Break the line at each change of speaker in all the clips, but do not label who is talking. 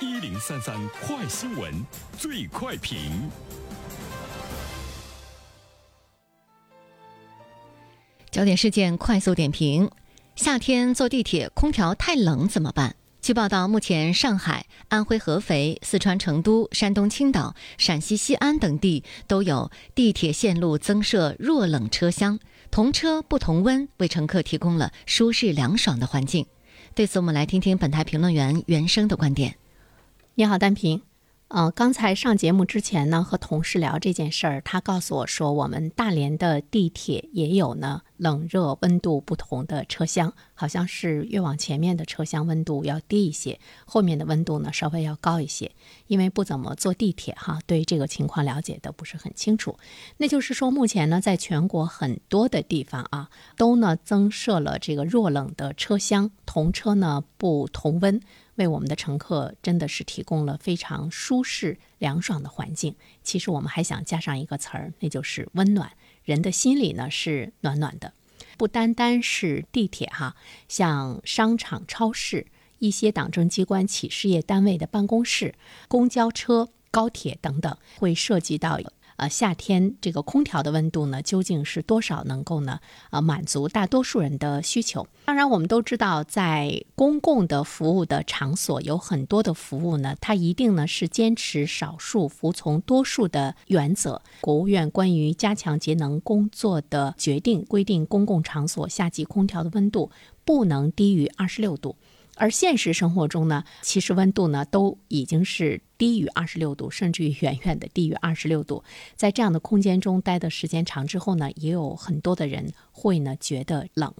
一零三三快新闻，最快评。
焦点事件快速点评：夏天坐地铁空调太冷怎么办？据报道，目前上海、安徽合肥、四川成都、山东青岛、陕西西安等地都有地铁线路增设弱冷车厢，同车不同温，为乘客提供了舒适凉爽的环境。对此，我们来听听本台评论员袁生的观点。
你好，单平。呃，刚才上节目之前呢，和同事聊这件事儿，他告诉我说，我们大连的地铁也有呢冷热温度不同的车厢，好像是越往前面的车厢温度要低一些，后面的温度呢稍微要高一些。因为不怎么坐地铁哈，对这个情况了解的不是很清楚。那就是说，目前呢，在全国很多的地方啊，都呢增设了这个弱冷的车厢，同车呢不同温。为我们的乘客真的是提供了非常舒适、凉爽的环境。其实我们还想加上一个词儿，那就是温暖。人的心里呢是暖暖的，不单单是地铁哈，像商场、超市、一些党政机关、企事业单位的办公室、公交车、高铁等等，会涉及到。呃，夏天这个空调的温度呢，究竟是多少能够呢？呃，满足大多数人的需求。当然，我们都知道，在公共的服务的场所，有很多的服务呢，它一定呢是坚持少数服从多数的原则。国务院关于加强节能工作的决定规定，公共场所夏季空调的温度不能低于二十六度。而现实生活中呢，其实温度呢都已经是低于二十六度，甚至于远远的低于二十六度。在这样的空间中待的时间长之后呢，也有很多的人会呢觉得冷。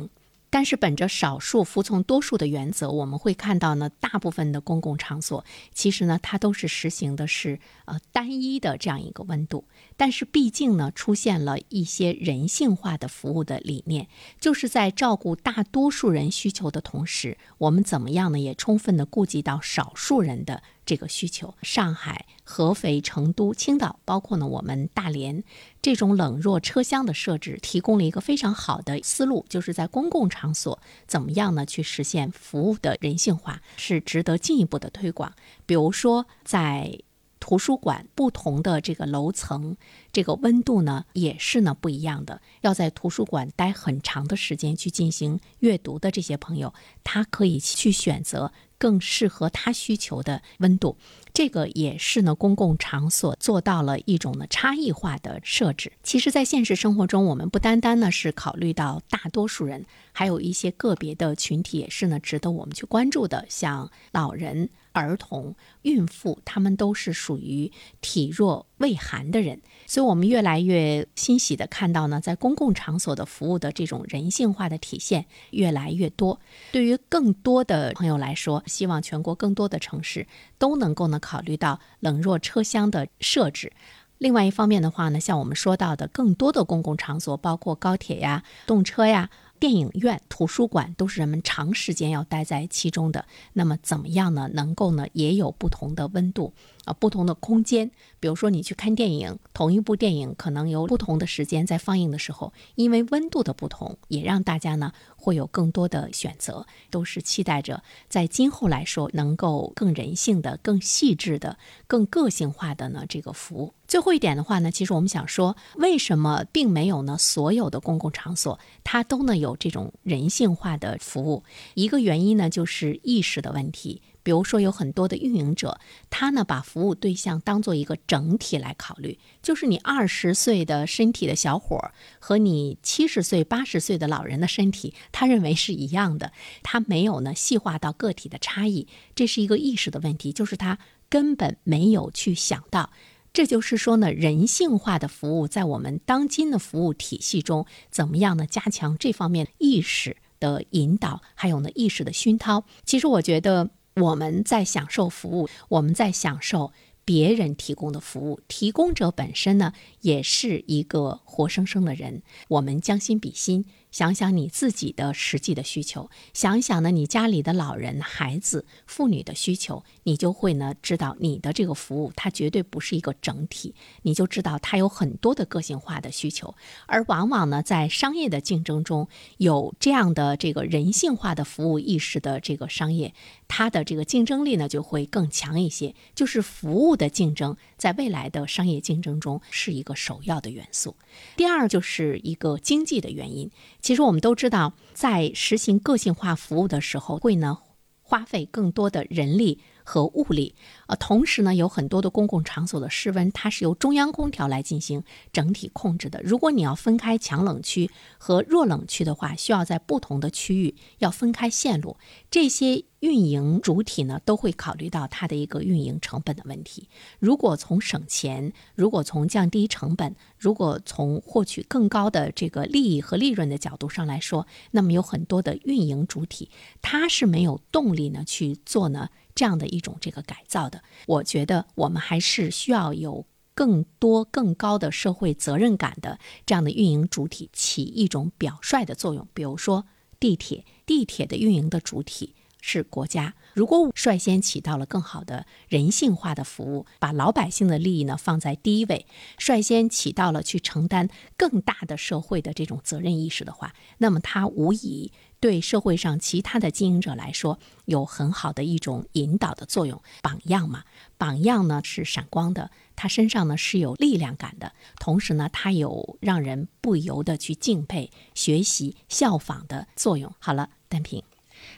但是，本着少数服从多数的原则，我们会看到呢，大部分的公共场所其实呢，它都是实行的是呃单一的这样一个温度。但是，毕竟呢，出现了一些人性化的服务的理念，就是在照顾大多数人需求的同时，我们怎么样呢，也充分的顾及到少数人的。这个需求，上海、合肥、成都、青岛，包括呢我们大连，这种冷热车厢的设置，提供了一个非常好的思路，就是在公共场所怎么样呢去实现服务的人性化，是值得进一步的推广。比如说在。图书馆不同的这个楼层，这个温度呢也是呢不一样的。要在图书馆待很长的时间去进行阅读的这些朋友，他可以去选择更适合他需求的温度。这个也是呢公共场所做到了一种呢差异化的设置。其实，在现实生活中，我们不单单呢是考虑到大多数人，还有一些个别的群体也是呢值得我们去关注的，像老人。儿童、孕妇，他们都是属于体弱畏寒的人，所以我们越来越欣喜的看到呢，在公共场所的服务的这种人性化的体现越来越多。对于更多的朋友来说，希望全国更多的城市都能够呢考虑到冷弱车厢的设置。另外一方面的话呢，像我们说到的更多的公共场所，包括高铁呀、动车呀。电影院、图书馆都是人们长时间要待在其中的。那么怎么样呢？能够呢也有不同的温度啊，不同的空间。比如说你去看电影，同一部电影可能有不同的时间在放映的时候，因为温度的不同，也让大家呢会有更多的选择。都是期待着在今后来说能够更人性的、更细致的、更个性化的呢这个服务。最后一点的话呢，其实我们想说，为什么并没有呢？所有的公共场所它都呢有这种人性化的服务？一个原因呢，就是意识的问题。比如说，有很多的运营者，他呢把服务对象当做一个整体来考虑，就是你二十岁的身体的小伙儿和你七十岁、八十岁的老人的身体，他认为是一样的，他没有呢细化到个体的差异，这是一个意识的问题，就是他根本没有去想到。这就是说呢，人性化的服务在我们当今的服务体系中，怎么样呢？加强这方面意识的引导，还有呢意识的熏陶。其实我觉得我们在享受服务，我们在享受别人提供的服务，提供者本身呢也是一个活生生的人。我们将心比心，想想你自己的实际的需求，想一想呢你家里的老人、孩子、妇女的需求，你就会呢知道你的这个服务它绝对不是一个整体，你就知道它有很多的个性化的需求。而往往呢在商业的竞争中有这样的这个人性化的服务意识的这个商业，它的这个竞争力呢就会更强一些。就是服务的竞争，在未来的商业竞争中是一个首要的元素。第二就是一个经济的原因。其实我们都知道，在实行个性化服务的时候，会呢花费更多的人力。和物力，呃，同时呢，有很多的公共场所的室温，它是由中央空调来进行整体控制的。如果你要分开强冷区和弱冷区的话，需要在不同的区域要分开线路。这些运营主体呢，都会考虑到它的一个运营成本的问题。如果从省钱，如果从降低成本，如果从获取更高的这个利益和利润的角度上来说，那么有很多的运营主体，它是没有动力呢去做呢。这样的一种这个改造的，我觉得我们还是需要有更多更高的社会责任感的这样的运营主体起一种表率的作用。比如说地铁，地铁的运营的主体是国家，如果率先起到了更好的人性化的服务，把老百姓的利益呢放在第一位，率先起到了去承担更大的社会的这种责任意识的话，那么它无疑。对社会上其他的经营者来说，有很好的一种引导的作用，榜样嘛。榜样呢是闪光的，他身上呢是有力量感的，同时呢，他有让人不由得去敬佩、学习、效仿的作用。好了，单平，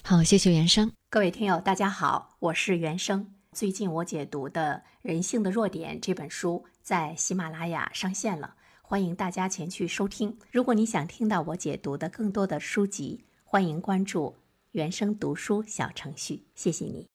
好，谢谢原生。
各位听友，大家好，我是原生。最近我解读的《人性的弱点》这本书在喜马拉雅上线了，欢迎大家前去收听。如果你想听到我解读的更多的书籍，欢迎关注原生读书小程序，谢谢你。